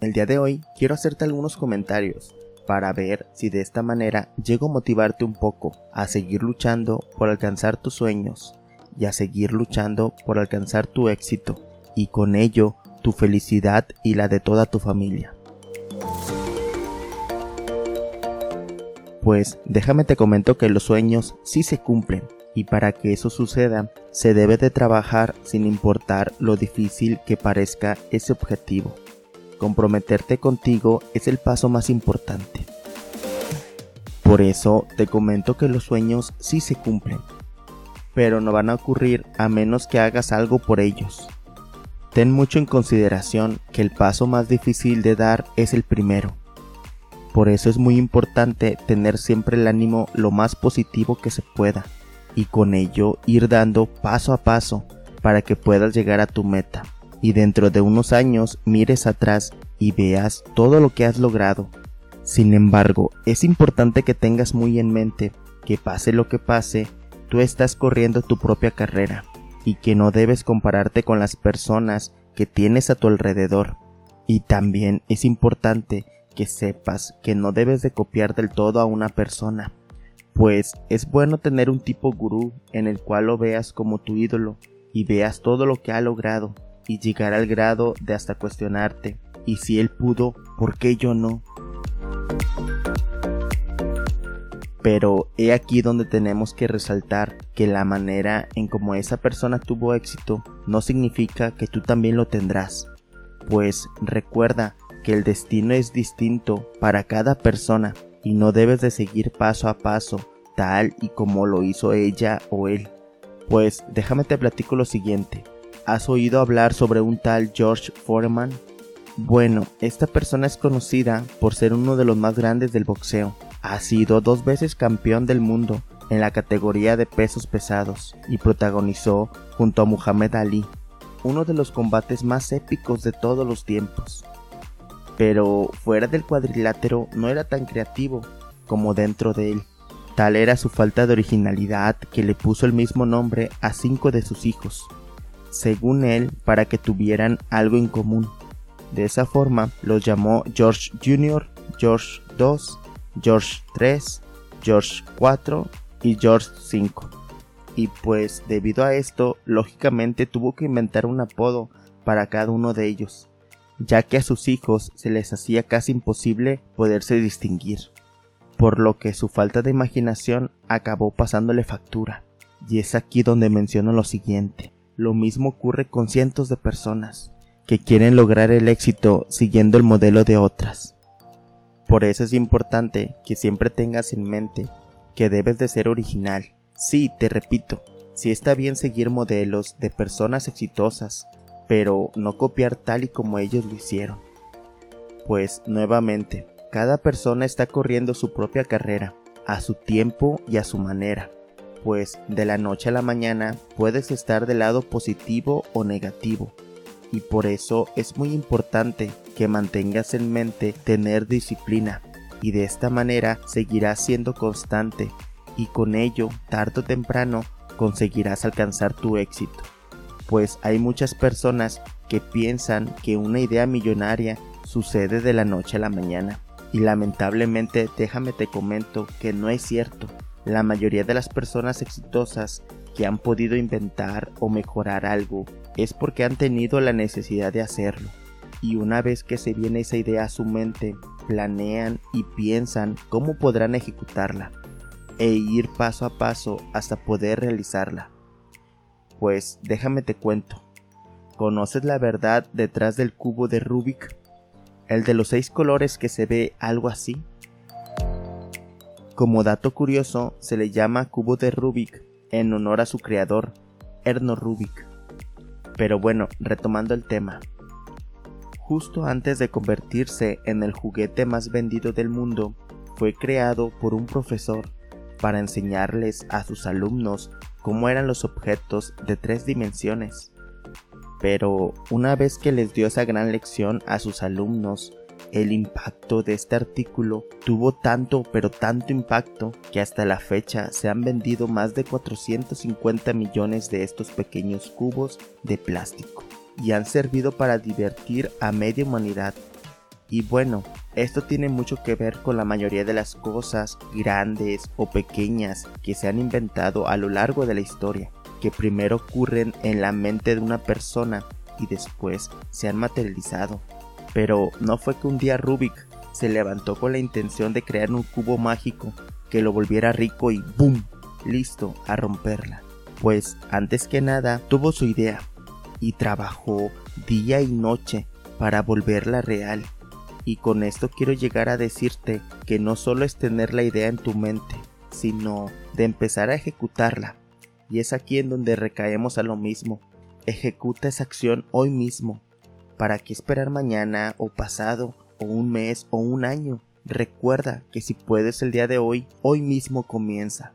El día de hoy quiero hacerte algunos comentarios para ver si de esta manera llego a motivarte un poco a seguir luchando por alcanzar tus sueños y a seguir luchando por alcanzar tu éxito y con ello tu felicidad y la de toda tu familia. Pues déjame te comento que los sueños sí se cumplen y para que eso suceda se debe de trabajar sin importar lo difícil que parezca ese objetivo. Comprometerte contigo es el paso más importante. Por eso te comento que los sueños sí se cumplen, pero no van a ocurrir a menos que hagas algo por ellos. Ten mucho en consideración que el paso más difícil de dar es el primero por eso es muy importante tener siempre el ánimo lo más positivo que se pueda y con ello ir dando paso a paso para que puedas llegar a tu meta y dentro de unos años mires atrás y veas todo lo que has logrado. Sin embargo, es importante que tengas muy en mente que pase lo que pase, tú estás corriendo tu propia carrera y que no debes compararte con las personas que tienes a tu alrededor. Y también es importante que sepas que no debes de copiar del todo a una persona, pues es bueno tener un tipo gurú en el cual lo veas como tu ídolo y veas todo lo que ha logrado y llegar al grado de hasta cuestionarte, y si él pudo, ¿por qué yo no? Pero he aquí donde tenemos que resaltar que la manera en como esa persona tuvo éxito no significa que tú también lo tendrás, pues recuerda el destino es distinto para cada persona y no debes de seguir paso a paso tal y como lo hizo ella o él. Pues déjame te platico lo siguiente. ¿Has oído hablar sobre un tal George Foreman? Bueno, esta persona es conocida por ser uno de los más grandes del boxeo. Ha sido dos veces campeón del mundo en la categoría de pesos pesados y protagonizó junto a Muhammad Ali uno de los combates más épicos de todos los tiempos pero fuera del cuadrilátero no era tan creativo como dentro de él. Tal era su falta de originalidad que le puso el mismo nombre a cinco de sus hijos, según él, para que tuvieran algo en común. De esa forma los llamó George Jr., George II, George III, George IV y George V. Y pues debido a esto, lógicamente tuvo que inventar un apodo para cada uno de ellos ya que a sus hijos se les hacía casi imposible poderse distinguir, por lo que su falta de imaginación acabó pasándole factura. Y es aquí donde menciono lo siguiente. Lo mismo ocurre con cientos de personas que quieren lograr el éxito siguiendo el modelo de otras. Por eso es importante que siempre tengas en mente que debes de ser original. Sí, te repito, si está bien seguir modelos de personas exitosas pero no copiar tal y como ellos lo hicieron. Pues nuevamente, cada persona está corriendo su propia carrera, a su tiempo y a su manera, pues de la noche a la mañana puedes estar del lado positivo o negativo, y por eso es muy importante que mantengas en mente tener disciplina, y de esta manera seguirás siendo constante, y con ello, tarde o temprano, conseguirás alcanzar tu éxito pues hay muchas personas que piensan que una idea millonaria sucede de la noche a la mañana. Y lamentablemente déjame te comento que no es cierto. La mayoría de las personas exitosas que han podido inventar o mejorar algo es porque han tenido la necesidad de hacerlo. Y una vez que se viene esa idea a su mente, planean y piensan cómo podrán ejecutarla e ir paso a paso hasta poder realizarla. Pues déjame te cuento. ¿Conoces la verdad detrás del cubo de Rubik? El de los seis colores que se ve algo así. Como dato curioso, se le llama cubo de Rubik en honor a su creador, Erno Rubik. Pero bueno, retomando el tema. Justo antes de convertirse en el juguete más vendido del mundo, fue creado por un profesor para enseñarles a sus alumnos cómo eran los objetos de tres dimensiones. Pero una vez que les dio esa gran lección a sus alumnos, el impacto de este artículo tuvo tanto pero tanto impacto que hasta la fecha se han vendido más de 450 millones de estos pequeños cubos de plástico y han servido para divertir a media humanidad. Y bueno, esto tiene mucho que ver con la mayoría de las cosas grandes o pequeñas que se han inventado a lo largo de la historia, que primero ocurren en la mente de una persona y después se han materializado. Pero no fue que un día Rubik se levantó con la intención de crear un cubo mágico que lo volviera rico y ¡boom! listo a romperla. Pues antes que nada tuvo su idea y trabajó día y noche para volverla real. Y con esto quiero llegar a decirte que no solo es tener la idea en tu mente, sino de empezar a ejecutarla. Y es aquí en donde recaemos a lo mismo. Ejecuta esa acción hoy mismo. ¿Para qué esperar mañana o pasado o un mes o un año? Recuerda que si puedes el día de hoy, hoy mismo comienza.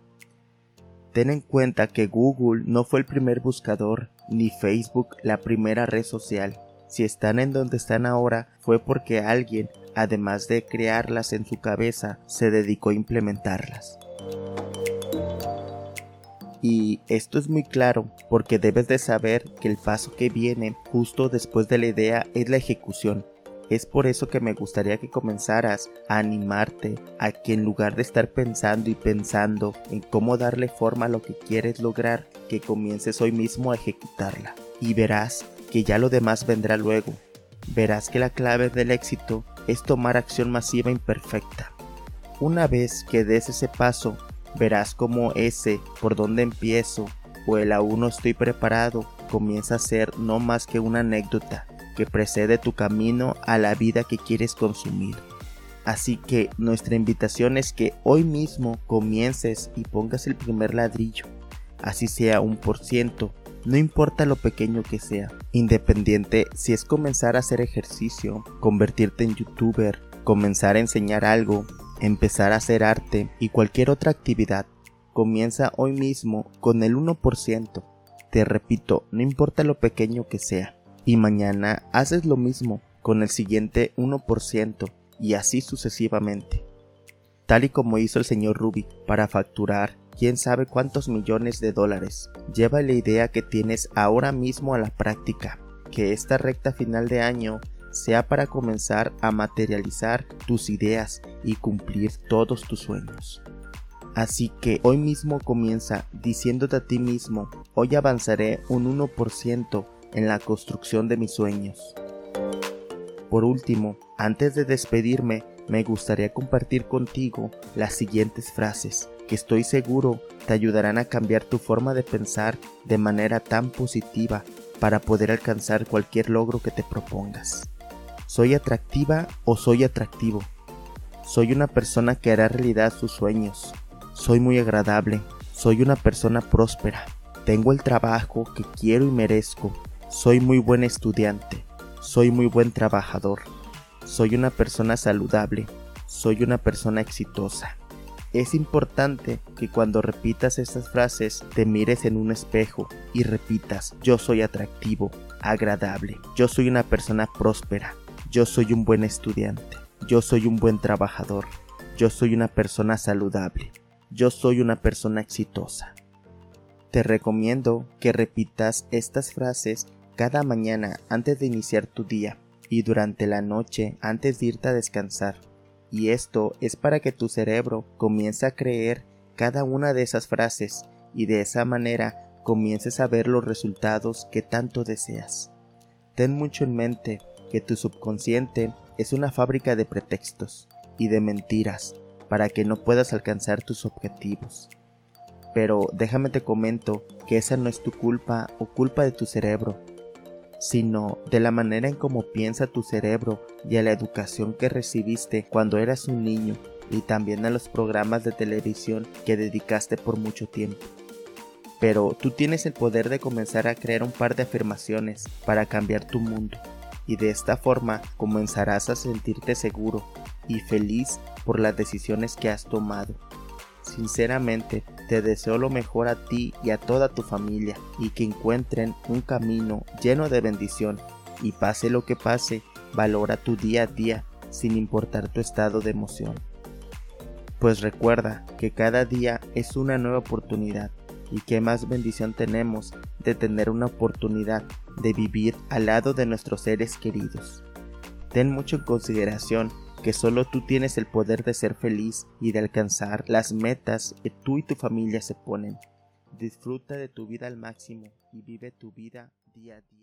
Ten en cuenta que Google no fue el primer buscador, ni Facebook la primera red social. Si están en donde están ahora fue porque alguien, además de crearlas en su cabeza, se dedicó a implementarlas. Y esto es muy claro porque debes de saber que el paso que viene justo después de la idea es la ejecución. Es por eso que me gustaría que comenzaras a animarte a que en lugar de estar pensando y pensando en cómo darle forma a lo que quieres lograr, que comiences hoy mismo a ejecutarla. Y verás que ya lo demás vendrá luego. Verás que la clave del éxito es tomar acción masiva imperfecta. Una vez que des ese paso, verás como ese por donde empiezo o el aún no estoy preparado comienza a ser no más que una anécdota que precede tu camino a la vida que quieres consumir. Así que nuestra invitación es que hoy mismo comiences y pongas el primer ladrillo, así sea un por ciento, no importa lo pequeño que sea, independiente si es comenzar a hacer ejercicio, convertirte en youtuber, comenzar a enseñar algo, empezar a hacer arte y cualquier otra actividad, comienza hoy mismo con el 1%. Te repito, no importa lo pequeño que sea y mañana haces lo mismo con el siguiente 1% y así sucesivamente. Tal y como hizo el señor Rubik para facturar quién sabe cuántos millones de dólares. Lleva la idea que tienes ahora mismo a la práctica, que esta recta final de año sea para comenzar a materializar tus ideas y cumplir todos tus sueños. Así que hoy mismo comienza diciéndote a ti mismo, hoy avanzaré un 1% en la construcción de mis sueños. Por último, antes de despedirme, me gustaría compartir contigo las siguientes frases que estoy seguro te ayudarán a cambiar tu forma de pensar de manera tan positiva para poder alcanzar cualquier logro que te propongas. ¿Soy atractiva o soy atractivo? Soy una persona que hará realidad sus sueños. Soy muy agradable. Soy una persona próspera. Tengo el trabajo que quiero y merezco. Soy muy buen estudiante, soy muy buen trabajador, soy una persona saludable, soy una persona exitosa. Es importante que cuando repitas estas frases te mires en un espejo y repitas yo soy atractivo, agradable, yo soy una persona próspera, yo soy un buen estudiante, yo soy un buen trabajador, yo soy una persona saludable, yo soy una persona exitosa. Te recomiendo que repitas estas frases cada mañana antes de iniciar tu día y durante la noche antes de irte a descansar. Y esto es para que tu cerebro comience a creer cada una de esas frases y de esa manera comiences a ver los resultados que tanto deseas. Ten mucho en mente que tu subconsciente es una fábrica de pretextos y de mentiras para que no puedas alcanzar tus objetivos. Pero déjame te comento que esa no es tu culpa o culpa de tu cerebro, sino de la manera en cómo piensa tu cerebro y a la educación que recibiste cuando eras un niño y también a los programas de televisión que dedicaste por mucho tiempo. Pero tú tienes el poder de comenzar a crear un par de afirmaciones para cambiar tu mundo y de esta forma comenzarás a sentirte seguro y feliz por las decisiones que has tomado. Sinceramente, te deseo lo mejor a ti y a toda tu familia y que encuentren un camino lleno de bendición y pase lo que pase, valora tu día a día sin importar tu estado de emoción. Pues recuerda que cada día es una nueva oportunidad y qué más bendición tenemos de tener una oportunidad de vivir al lado de nuestros seres queridos. Ten mucho en consideración que solo tú tienes el poder de ser feliz y de alcanzar las metas que tú y tu familia se ponen. Disfruta de tu vida al máximo y vive tu vida día a día.